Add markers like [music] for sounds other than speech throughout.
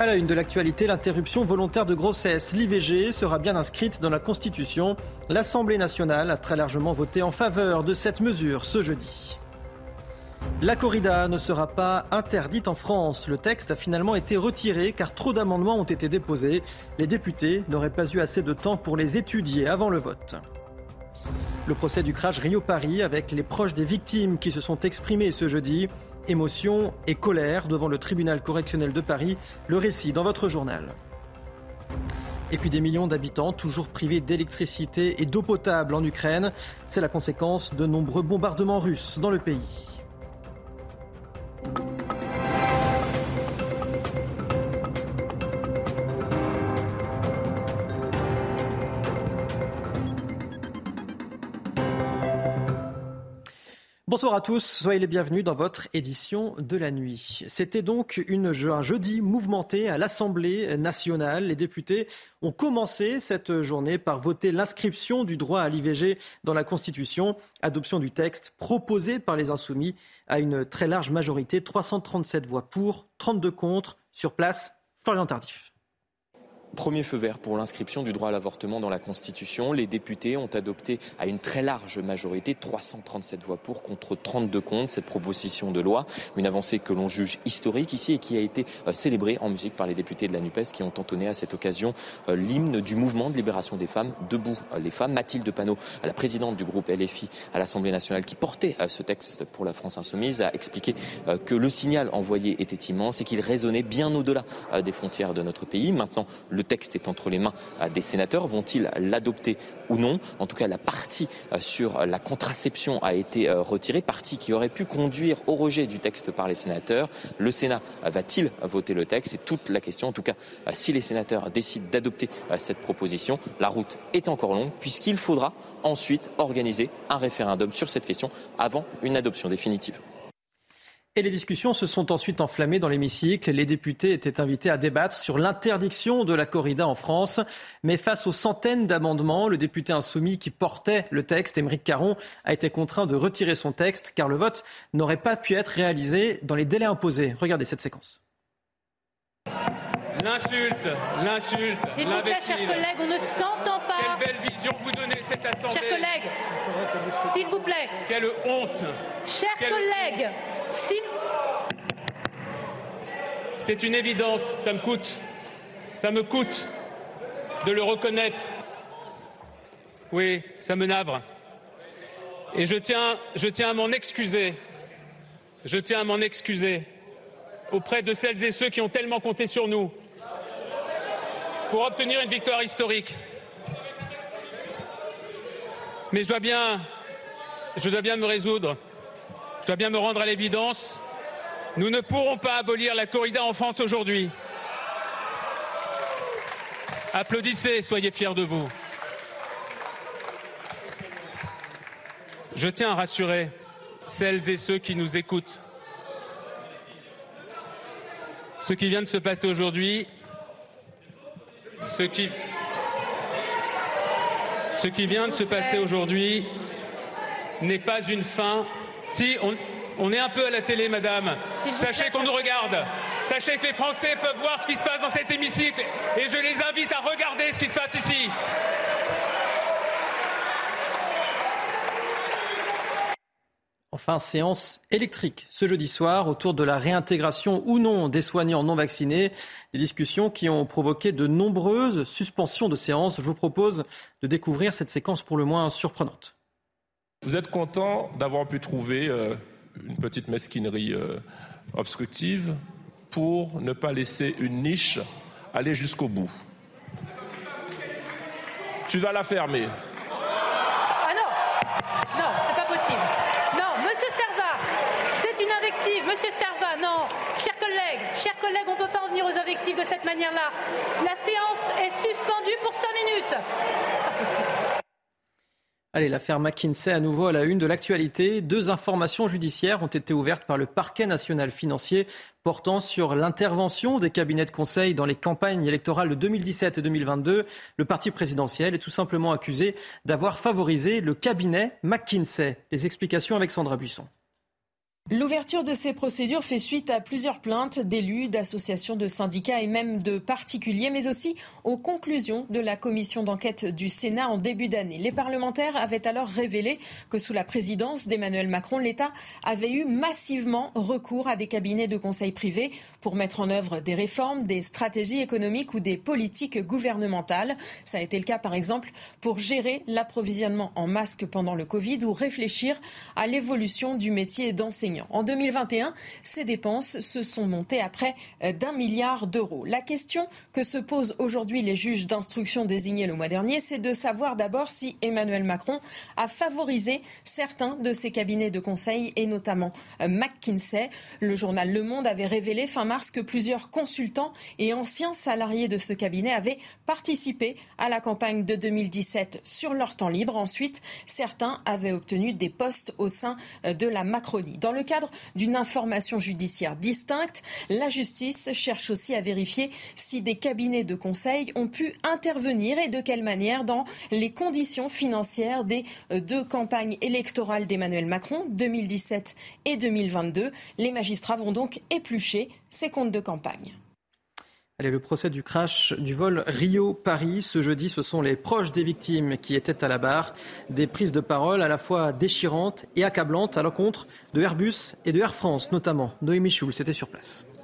À la une de l'actualité, l'interruption volontaire de grossesse, l'IVG, sera bien inscrite dans la Constitution. L'Assemblée nationale a très largement voté en faveur de cette mesure ce jeudi. La corrida ne sera pas interdite en France. Le texte a finalement été retiré car trop d'amendements ont été déposés. Les députés n'auraient pas eu assez de temps pour les étudier avant le vote. Le procès du crash Rio-Paris avec les proches des victimes qui se sont exprimés ce jeudi. Émotion et colère devant le tribunal correctionnel de Paris. Le récit dans votre journal. Et puis des millions d'habitants toujours privés d'électricité et d'eau potable en Ukraine. C'est la conséquence de nombreux bombardements russes dans le pays. Bonsoir à tous, soyez les bienvenus dans votre édition de la nuit. C'était donc un jeudi mouvementé à l'Assemblée nationale. Les députés ont commencé cette journée par voter l'inscription du droit à l'IVG dans la Constitution, adoption du texte proposé par les insoumis à une très large majorité, 337 voix pour, 32 contre. Sur place, Florian Tardif. Premier feu vert pour l'inscription du droit à l'avortement dans la Constitution. Les députés ont adopté à une très large majorité, 337 voix pour contre 32 contre, cette proposition de loi. Une avancée que l'on juge historique ici et qui a été euh, célébrée en musique par les députés de la NUPES qui ont entonné à cette occasion euh, l'hymne du mouvement de libération des femmes, Debout euh, les femmes. Mathilde Panot, la présidente du groupe LFI à l'Assemblée nationale qui portait ce texte pour la France insoumise, a expliqué que le signal envoyé était immense et qu'il résonnait bien au-delà des frontières de notre pays. Maintenant, le le texte est entre les mains euh, des sénateurs. Vont-ils l'adopter ou non? En tout cas, la partie euh, sur la contraception a été euh, retirée, partie qui aurait pu conduire au rejet du texte par les sénateurs. Le Sénat va-t-il voter le texte? C'est toute la question. En tout cas, si les sénateurs décident d'adopter cette proposition, la route est encore longue puisqu'il faudra ensuite organiser un référendum sur cette question avant une adoption définitive. Et les discussions se sont ensuite enflammées dans l'hémicycle. Les députés étaient invités à débattre sur l'interdiction de la corrida en France. Mais face aux centaines d'amendements, le député insoumis qui portait le texte, Émeric Caron, a été contraint de retirer son texte car le vote n'aurait pas pu être réalisé dans les délais imposés. Regardez cette séquence. L'insulte, l'insulte, S'il vous plaît, chers collègues, on ne s'entend vous donnez cette assemblée. Chers collègues, s'il vous plaît. Quelle honte. Chers collègues, s'il C'est une évidence, ça me coûte. Ça me coûte de le reconnaître. Oui, ça me navre. Et je tiens, je tiens à m'en excuser. Je tiens à m'en excuser auprès de celles et ceux qui ont tellement compté sur nous pour obtenir une victoire historique. Mais je dois bien, je dois bien me résoudre. Je dois bien me rendre à l'évidence. Nous ne pourrons pas abolir la corrida en France aujourd'hui. Applaudissez, soyez fiers de vous. Je tiens à rassurer celles et ceux qui nous écoutent. Ce qui vient de se passer aujourd'hui, ce qui, ce qui vient de se passer aujourd'hui n'est pas une fin. Si, on, on est un peu à la télé, madame. Sachez qu'on nous regarde. Sachez que les Français peuvent voir ce qui se passe dans cet hémicycle. Et je les invite à regarder ce qui se passe ici. Enfin, séance électrique ce jeudi soir autour de la réintégration ou non des soignants non vaccinés. Des discussions qui ont provoqué de nombreuses suspensions de séances. Je vous propose de découvrir cette séquence pour le moins surprenante. Vous êtes content d'avoir pu trouver euh, une petite mesquinerie euh, obstructive pour ne pas laisser une niche aller jusqu'au bout? Tu vas la fermer. Ah non Non, c'est pas possible. Non, monsieur Servat, c'est une Monsieur Serva, non. Chers collègues, on ne peut pas en venir aux invectives de cette manière-là. La séance est suspendue pour cinq minutes. Pas possible. Allez, l'affaire McKinsey à nouveau à la une de l'actualité. Deux informations judiciaires ont été ouvertes par le parquet national financier portant sur l'intervention des cabinets de conseil dans les campagnes électorales de 2017 et 2022. Le parti présidentiel est tout simplement accusé d'avoir favorisé le cabinet McKinsey. Les explications avec Sandra Buisson. L'ouverture de ces procédures fait suite à plusieurs plaintes d'élus, d'associations, de syndicats et même de particuliers, mais aussi aux conclusions de la commission d'enquête du Sénat en début d'année. Les parlementaires avaient alors révélé que sous la présidence d'Emmanuel Macron, l'État avait eu massivement recours à des cabinets de conseil privés pour mettre en œuvre des réformes, des stratégies économiques ou des politiques gouvernementales. Ça a été le cas, par exemple, pour gérer l'approvisionnement en masques pendant le Covid ou réfléchir à l'évolution du métier d'enseignant. En 2021, ces dépenses se sont montées à près euh, d'un milliard d'euros. La question que se posent aujourd'hui les juges d'instruction désignés le mois dernier, c'est de savoir d'abord si Emmanuel Macron a favorisé certains de ses cabinets de conseil et notamment euh, McKinsey. Le journal Le Monde avait révélé fin mars que plusieurs consultants et anciens salariés de ce cabinet avaient participé à la campagne de 2017 sur leur temps libre. Ensuite, certains avaient obtenu des postes au sein euh, de la Macronie. Cadre d'une information judiciaire distincte, la justice cherche aussi à vérifier si des cabinets de conseil ont pu intervenir et de quelle manière dans les conditions financières des euh, deux campagnes électorales d'Emmanuel Macron, 2017 et 2022. Les magistrats vont donc éplucher ces comptes de campagne. Allez, le procès du crash du vol Rio-Paris. Ce jeudi, ce sont les proches des victimes qui étaient à la barre. Des prises de parole à la fois déchirantes et accablantes à l'encontre de Airbus et de Air France, notamment. Noémie Schulz était sur place.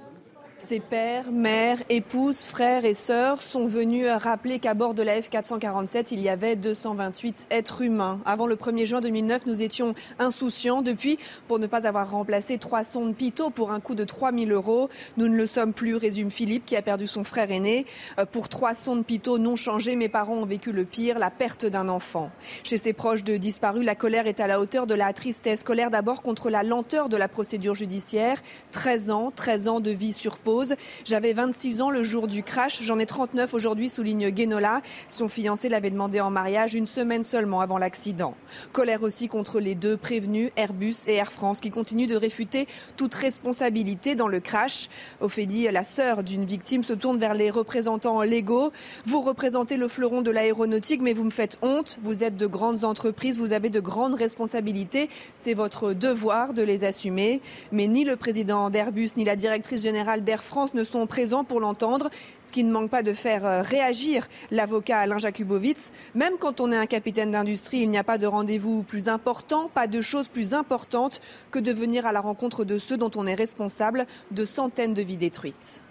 Ses pères, mères, épouses, frères et sœurs sont venus rappeler qu'à bord de la F447, il y avait 228 êtres humains. Avant le 1er juin 2009, nous étions insouciants. Depuis, pour ne pas avoir remplacé trois sondes Pitot pour un coût de 3 000 euros, nous ne le sommes plus, résume Philippe, qui a perdu son frère aîné. Euh, pour trois sondes Pitot non changées, mes parents ont vécu le pire, la perte d'un enfant. Chez ses proches de disparus, la colère est à la hauteur de la tristesse. Colère d'abord contre la lenteur de la procédure judiciaire. 13 ans, 13 ans de vie sur pause. J'avais 26 ans le jour du crash. J'en ai 39 aujourd'hui, souligne Guénola. Son fiancé l'avait demandé en mariage une semaine seulement avant l'accident. Colère aussi contre les deux prévenus, Airbus et Air France, qui continuent de réfuter toute responsabilité dans le crash. Ophélie, la sœur d'une victime, se tourne vers les représentants légaux. Vous représentez le fleuron de l'aéronautique, mais vous me faites honte. Vous êtes de grandes entreprises, vous avez de grandes responsabilités. C'est votre devoir de les assumer. Mais ni le président d'Airbus, ni la directrice générale d'Air France ne sont présents pour l'entendre, ce qui ne manque pas de faire euh, réagir l'avocat Alain Jakubowicz. Même quand on est un capitaine d'industrie, il n'y a pas de rendez-vous plus important, pas de chose plus importante que de venir à la rencontre de ceux dont on est responsable de centaines de vies détruites.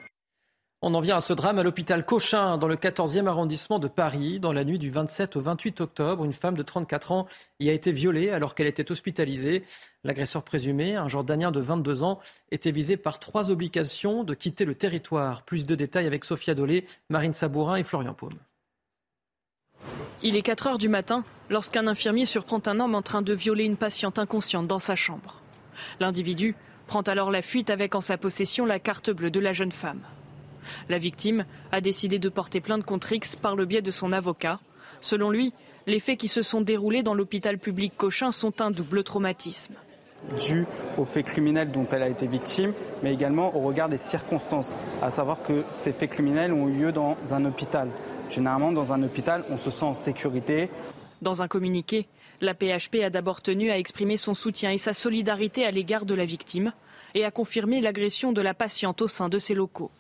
On en vient à ce drame à l'hôpital Cochin, dans le 14e arrondissement de Paris. Dans la nuit du 27 au 28 octobre, une femme de 34 ans y a été violée alors qu'elle était hospitalisée. L'agresseur présumé, un Jordanien de 22 ans, était visé par trois obligations de quitter le territoire. Plus de détails avec Sophia Dolé, Marine Sabourin et Florian Paume. Il est 4 heures du matin lorsqu'un infirmier surprend un homme en train de violer une patiente inconsciente dans sa chambre. L'individu prend alors la fuite avec en sa possession la carte bleue de la jeune femme. La victime a décidé de porter plainte contre X par le biais de son avocat. Selon lui, les faits qui se sont déroulés dans l'hôpital public Cochin sont un double traumatisme dû aux faits criminels dont elle a été victime, mais également au regard des circonstances, à savoir que ces faits criminels ont eu lieu dans un hôpital. Généralement, dans un hôpital, on se sent en sécurité. Dans un communiqué, la PHP a d'abord tenu à exprimer son soutien et sa solidarité à l'égard de la victime et à confirmer l'agression de la patiente au sein de ses locaux.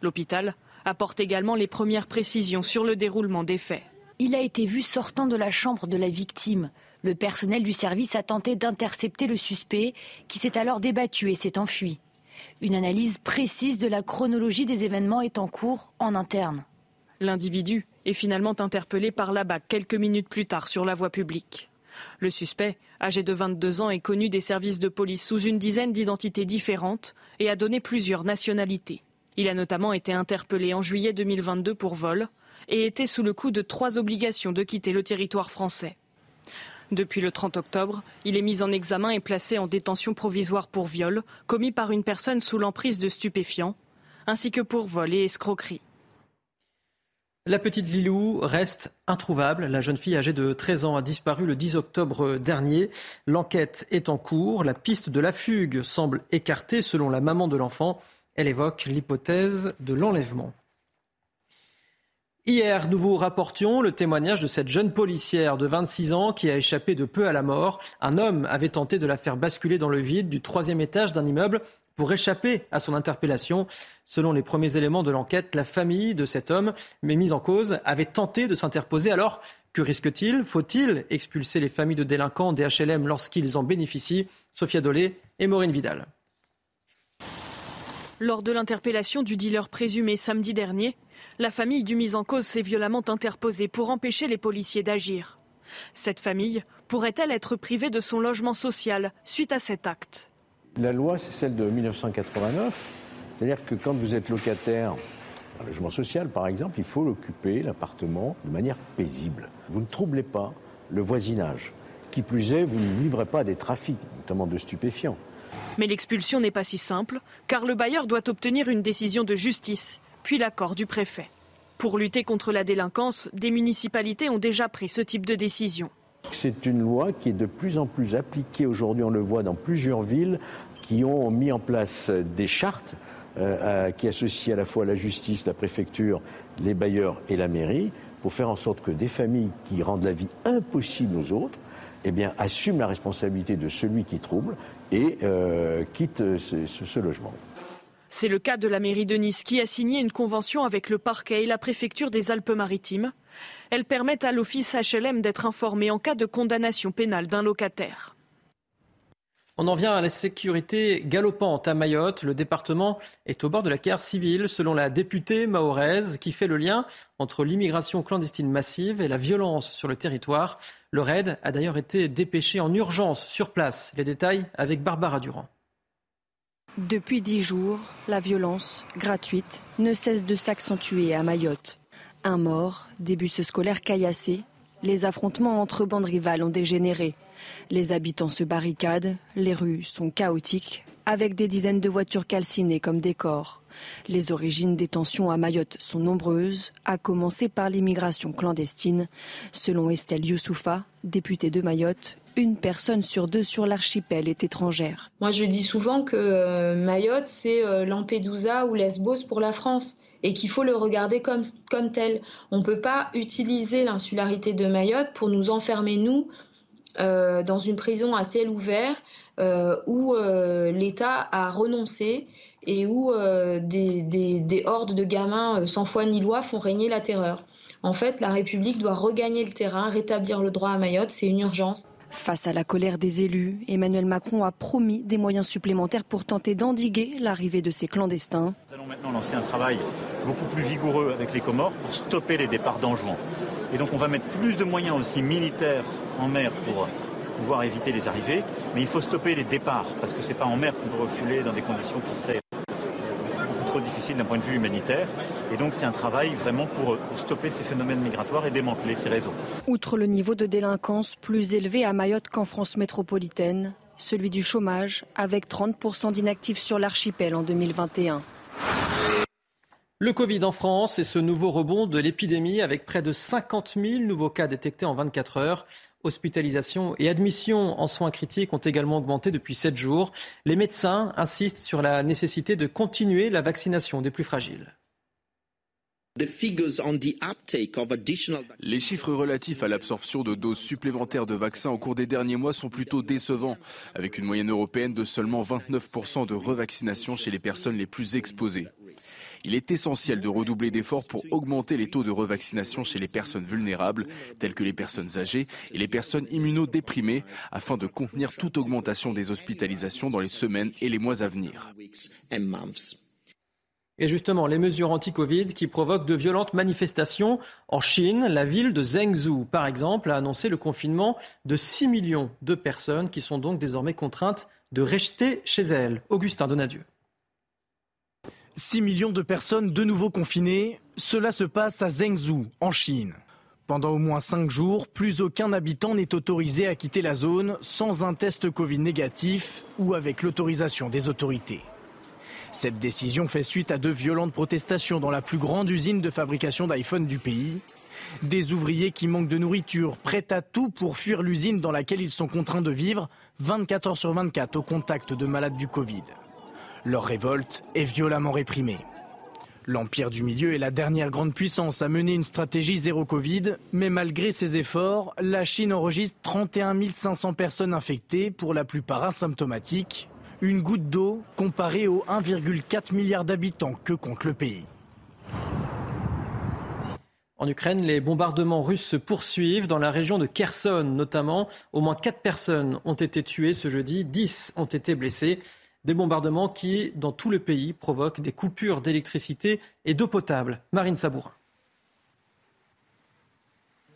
L'hôpital apporte également les premières précisions sur le déroulement des faits. Il a été vu sortant de la chambre de la victime. Le personnel du service a tenté d'intercepter le suspect, qui s'est alors débattu et s'est enfui. Une analyse précise de la chronologie des événements est en cours en interne. L'individu est finalement interpellé par la BAC quelques minutes plus tard sur la voie publique. Le suspect, âgé de 22 ans, est connu des services de police sous une dizaine d'identités différentes et a donné plusieurs nationalités. Il a notamment été interpellé en juillet 2022 pour vol et était sous le coup de trois obligations de quitter le territoire français. Depuis le 30 octobre, il est mis en examen et placé en détention provisoire pour viol commis par une personne sous l'emprise de stupéfiants, ainsi que pour vol et escroquerie. La petite Lilou reste introuvable. La jeune fille âgée de 13 ans a disparu le 10 octobre dernier. L'enquête est en cours. La piste de la fugue semble écartée selon la maman de l'enfant. Elle évoque l'hypothèse de l'enlèvement. Hier, nous vous rapportions le témoignage de cette jeune policière de 26 ans qui a échappé de peu à la mort. Un homme avait tenté de la faire basculer dans le vide du troisième étage d'un immeuble pour échapper à son interpellation. Selon les premiers éléments de l'enquête, la famille de cet homme, mais mise en cause, avait tenté de s'interposer. Alors, que risque-t-il? Faut-il expulser les familles de délinquants des HLM lorsqu'ils en bénéficient? Sophia Dolé et Maureen Vidal. Lors de l'interpellation du dealer présumé samedi dernier, la famille du mis en cause s'est violemment interposée pour empêcher les policiers d'agir. Cette famille pourrait-elle être privée de son logement social suite à cet acte? La loi, c'est celle de 1989. C'est-à-dire que quand vous êtes locataire d'un logement social, par exemple, il faut occuper l'appartement de manière paisible. Vous ne troublez pas le voisinage. Qui plus est, vous ne livrez pas des trafics, notamment de stupéfiants. Mais l'expulsion n'est pas si simple, car le bailleur doit obtenir une décision de justice, puis l'accord du préfet. Pour lutter contre la délinquance, des municipalités ont déjà pris ce type de décision. C'est une loi qui est de plus en plus appliquée aujourd'hui, on le voit dans plusieurs villes qui ont mis en place des chartes euh, qui associent à la fois la justice, la préfecture, les bailleurs et la mairie pour faire en sorte que des familles qui rendent la vie impossible aux autres eh bien, assument la responsabilité de celui qui trouble et euh, quittent ce logement. C'est le cas de la mairie de Nice qui a signé une convention avec le parquet et la préfecture des Alpes-Maritimes elles permettent à l'office HLM d'être informé en cas de condamnation pénale d'un locataire. On en vient à la sécurité galopante à Mayotte. Le département est au bord de la guerre civile, selon la députée mahoraise, qui fait le lien entre l'immigration clandestine massive et la violence sur le territoire. Le raid a d'ailleurs été dépêché en urgence sur place. Les détails avec Barbara Durand. Depuis dix jours, la violence, gratuite, ne cesse de s'accentuer à Mayotte. Un mort, des bus scolaires caillassés. Les affrontements entre bandes rivales ont dégénéré. Les habitants se barricadent, les rues sont chaotiques, avec des dizaines de voitures calcinées comme décor. Les origines des tensions à Mayotte sont nombreuses, à commencer par l'immigration clandestine. Selon Estelle Youssoufa, députée de Mayotte, une personne sur deux sur l'archipel est étrangère. Moi, je dis souvent que euh, Mayotte, c'est euh, Lampedusa ou Lesbos pour la France et qu'il faut le regarder comme, comme tel. On ne peut pas utiliser l'insularité de Mayotte pour nous enfermer, nous, euh, dans une prison à ciel ouvert euh, où euh, l'État a renoncé et où des, des, hordes de gamins sans foi ni loi font régner la terreur. En fait, la République doit regagner le terrain, rétablir le droit à Mayotte, c'est une urgence. Face à la colère des élus, Emmanuel Macron a promis des moyens supplémentaires pour tenter d'endiguer l'arrivée de ces clandestins. Nous allons maintenant lancer un travail beaucoup plus vigoureux avec les Comores pour stopper les départs dangereux. Et donc on va mettre plus de moyens aussi militaires en mer pour pouvoir éviter les arrivées, mais il faut stopper les départs parce que ce n'est pas en mer qu'on peut refuler dans des conditions qui seraient trop difficile d'un point de vue humanitaire. Et donc c'est un travail vraiment pour, stopper ces phénomènes migratoires et démanteler ces réseaux. Outre le niveau de délinquance plus élevé à Mayotte qu'en France métropolitaine, celui du chômage, avec 30% d'inactifs sur l'archipel en 2021. Le Covid en France et ce nouveau rebond de l'épidémie avec près de 50 000 nouveaux cas détectés en 24 heures. Hospitalisation et admission en soins critiques ont également augmenté depuis 7 jours. Les médecins insistent sur la nécessité de continuer la vaccination des plus fragiles. Les chiffres relatifs à l'absorption de doses supplémentaires de vaccins au cours des derniers mois sont plutôt décevants, avec une moyenne européenne de seulement 29% de revaccination chez les personnes les plus exposées. Il est essentiel de redoubler d'efforts pour augmenter les taux de revaccination chez les personnes vulnérables, telles que les personnes âgées et les personnes immunodéprimées, afin de contenir toute augmentation des hospitalisations dans les semaines et les mois à venir. Et justement, les mesures anti-Covid qui provoquent de violentes manifestations. En Chine, la ville de Zhengzhou, par exemple, a annoncé le confinement de 6 millions de personnes qui sont donc désormais contraintes de rester chez elles. Augustin Donadieu. 6 millions de personnes de nouveau confinées, cela se passe à Zhengzhou, en Chine. Pendant au moins cinq jours, plus aucun habitant n'est autorisé à quitter la zone sans un test Covid négatif ou avec l'autorisation des autorités. Cette décision fait suite à de violentes protestations dans la plus grande usine de fabrication d'iPhone du pays. Des ouvriers qui manquent de nourriture, prêts à tout pour fuir l'usine dans laquelle ils sont contraints de vivre 24 heures sur 24 au contact de malades du Covid. Leur révolte est violemment réprimée. L'Empire du Milieu est la dernière grande puissance à mener une stratégie zéro Covid, mais malgré ses efforts, la Chine enregistre 31 500 personnes infectées, pour la plupart asymptomatiques, une goutte d'eau comparée aux 1,4 milliard d'habitants que compte le pays. En Ukraine, les bombardements russes se poursuivent dans la région de Kherson notamment. Au moins 4 personnes ont été tuées ce jeudi, 10 ont été blessées. Des bombardements qui, dans tout le pays, provoquent des coupures d'électricité et d'eau potable. Marine Sabourin.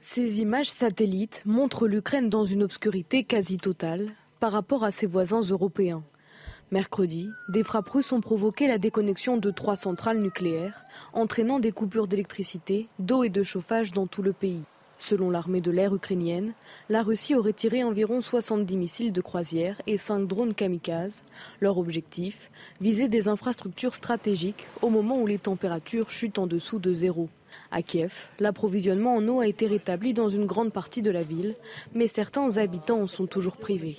Ces images satellites montrent l'Ukraine dans une obscurité quasi totale par rapport à ses voisins européens. Mercredi, des frappes russes ont provoqué la déconnexion de trois centrales nucléaires, entraînant des coupures d'électricité, d'eau et de chauffage dans tout le pays. Selon l'armée de l'air ukrainienne, la Russie aurait tiré environ 70 missiles de croisière et 5 drones kamikazes. Leur objectif viser des infrastructures stratégiques au moment où les températures chutent en dessous de zéro. À Kiev, l'approvisionnement en eau a été rétabli dans une grande partie de la ville, mais certains habitants en sont toujours privés.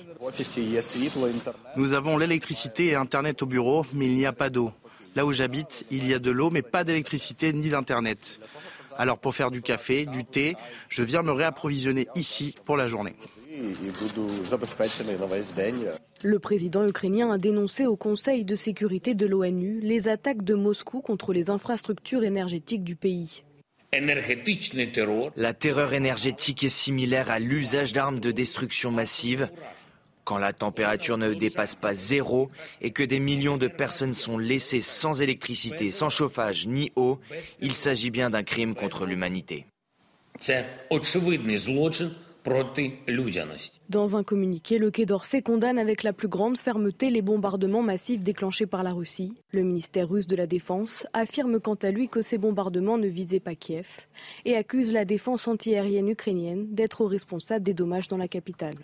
Nous avons l'électricité et Internet au bureau, mais il n'y a pas d'eau. Là où j'habite, il y a de l'eau, mais pas d'électricité ni d'Internet. Alors pour faire du café, du thé, je viens me réapprovisionner ici pour la journée. Le président ukrainien a dénoncé au Conseil de sécurité de l'ONU les attaques de Moscou contre les infrastructures énergétiques du pays. La terreur énergétique est similaire à l'usage d'armes de destruction massive. Quand la température ne dépasse pas zéro et que des millions de personnes sont laissées sans électricité, sans chauffage ni eau, il s'agit bien d'un crime contre l'humanité. Dans un communiqué, le Quai d'Orsay condamne avec la plus grande fermeté les bombardements massifs déclenchés par la Russie. Le ministère russe de la Défense affirme quant à lui que ces bombardements ne visaient pas Kiev et accuse la défense antiaérienne ukrainienne d'être responsable des dommages dans la capitale.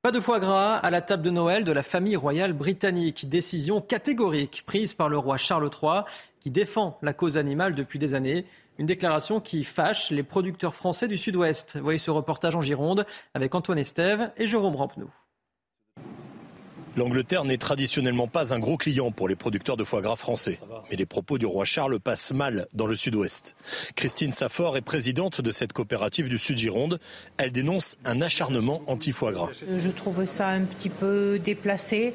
Pas de foie gras à la table de Noël de la famille royale britannique. Décision catégorique prise par le roi Charles III qui défend la cause animale depuis des années. Une déclaration qui fâche les producteurs français du Sud-Ouest. Voyez ce reportage en Gironde avec Antoine Estève et Jérôme Rampenou. L'Angleterre n'est traditionnellement pas un gros client pour les producteurs de foie gras français. Mais les propos du roi Charles passent mal dans le sud-ouest. Christine Saffort est présidente de cette coopérative du Sud-Gironde. Elle dénonce un acharnement anti-foie gras. Je trouve ça un petit peu déplacé.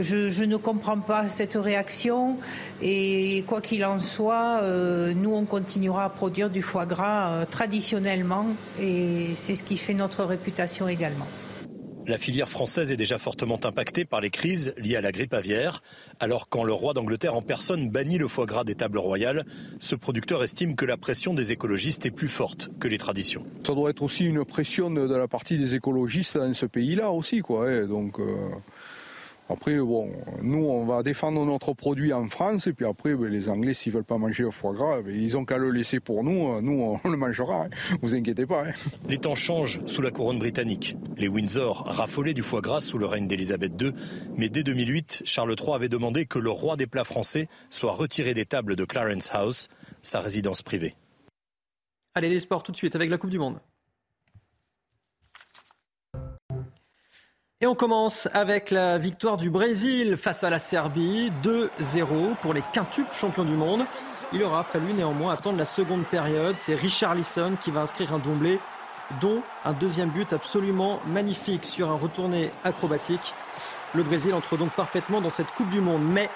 Je, ne comprends pas cette réaction. Et quoi qu'il en soit, euh, nous, on continuera à produire du foie gras euh, traditionnellement. Et c'est ce qui fait notre réputation également. La filière française est déjà fortement impactée par les crises liées à la grippe aviaire. Alors quand le roi d'Angleterre en personne bannit le foie gras des tables royales, ce producteur estime que la pression des écologistes est plus forte que les traditions. Ça doit être aussi une pression de la partie des écologistes dans ce pays-là aussi, quoi. Hein. Euh, après, bon, nous, on va défendre notre produit en France, et puis après, ben, les Anglais, s'ils veulent pas manger le foie gras, ben, ils ont qu'à le laisser pour nous. Nous, on [laughs] le mangera. Hein. Vous inquiétez pas. Hein. Les temps changent sous la couronne britannique. Les Windsor raffolaient du foie gras sous le règne d'Élisabeth II, mais dès 2008, Charles III avait demandé que le roi des plats français soit retiré des tables de Clarence House, sa résidence privée. Allez, les sports tout de suite avec la Coupe du Monde. Et on commence avec la victoire du Brésil face à la Serbie, 2-0 pour les quintuples champions du monde. Il aura fallu néanmoins attendre la seconde période. C'est Richard Lisson qui va inscrire un doublé, dont un deuxième but absolument magnifique sur un retourné acrobatique. Le Brésil entre donc parfaitement dans cette Coupe du Monde. Mais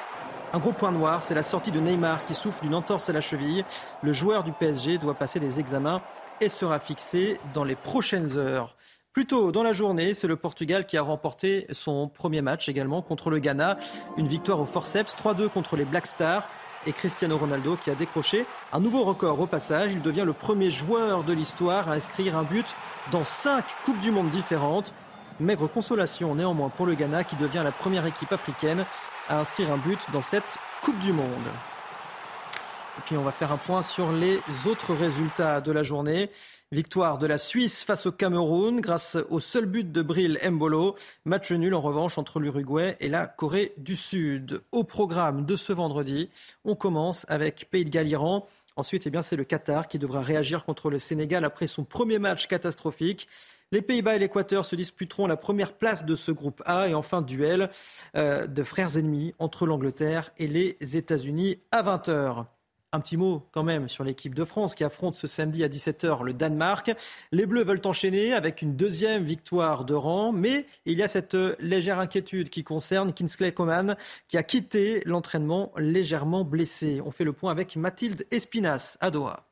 un gros point noir, c'est la sortie de Neymar qui souffre d'une entorse à la cheville. Le joueur du PSG doit passer des examens et sera fixé dans les prochaines heures. Plus tôt dans la journée, c'est le Portugal qui a remporté son premier match également contre le Ghana. Une victoire au forceps, 3-2 contre les Black Stars. Et Cristiano Ronaldo qui a décroché un nouveau record au passage. Il devient le premier joueur de l'histoire à inscrire un but dans cinq Coupes du Monde différentes. Maigre consolation néanmoins pour le Ghana qui devient la première équipe africaine à inscrire un but dans cette Coupe du Monde. Et puis on va faire un point sur les autres résultats de la journée. Victoire de la Suisse face au Cameroun grâce au seul but de Bril Mbolo. Match nul en revanche entre l'Uruguay et la Corée du Sud. Au programme de ce vendredi, on commence avec Pays de Galles-Iran. Ensuite, eh c'est le Qatar qui devra réagir contre le Sénégal après son premier match catastrophique. Les Pays-Bas et l'Équateur se disputeront la première place de ce groupe A et enfin duel euh, de frères ennemis entre l'Angleterre et les États-Unis à 20h. Un petit mot quand même sur l'équipe de France qui affronte ce samedi à 17h le Danemark. Les Bleus veulent enchaîner avec une deuxième victoire de rang, mais il y a cette légère inquiétude qui concerne Kinsley Coman qui a quitté l'entraînement légèrement blessé. On fait le point avec Mathilde Espinas à Doha.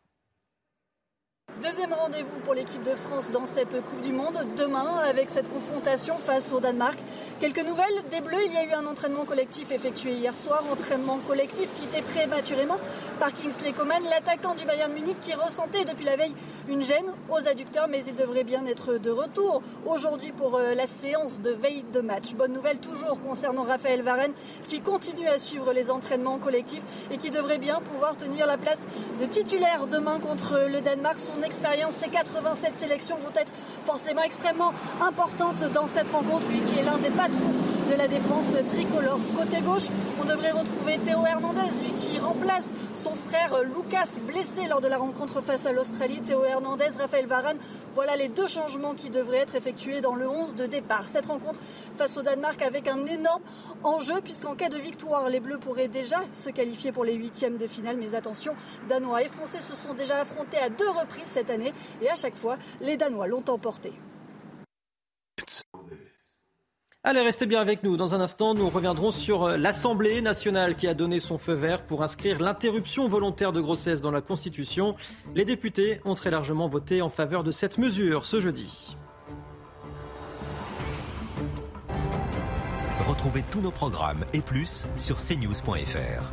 Deuxième rendez-vous pour l'équipe de France dans cette Coupe du Monde, demain avec cette confrontation face au Danemark. Quelques nouvelles des Bleus, il y a eu un entraînement collectif effectué hier soir, entraînement collectif quitté prématurément par Kingsley Coman, l'attaquant du Bayern Munich qui ressentait depuis la veille une gêne aux adducteurs, mais il devrait bien être de retour aujourd'hui pour euh, la séance de veille de match. Bonne nouvelle toujours concernant Raphaël Varenne qui continue à suivre les entraînements collectifs et qui devrait bien pouvoir tenir la place de titulaire demain contre le Danemark. Expérience, ces 87 sélections vont être forcément extrêmement importantes dans cette rencontre, lui qui est l'un des patrons de la défense tricolore. Côté gauche, on devrait retrouver Théo Hernandez, lui qui remplace son frère Lucas, blessé lors de la rencontre face à l'Australie. Théo Hernandez, Raphaël Varane, voilà les deux changements qui devraient être effectués dans le 11 de départ. Cette rencontre face au Danemark avec un énorme enjeu, puisqu'en cas de victoire, les Bleus pourraient déjà se qualifier pour les huitièmes de finale. Mais attention, Danois et Français se sont déjà affrontés à deux reprises cette année et à chaque fois, les Danois l'ont emporté. Allez, restez bien avec nous. Dans un instant, nous reviendrons sur euh, l'Assemblée nationale qui a donné son feu vert pour inscrire l'interruption volontaire de grossesse dans la Constitution. Les députés ont très largement voté en faveur de cette mesure ce jeudi. Retrouvez tous nos programmes et plus sur cnews.fr.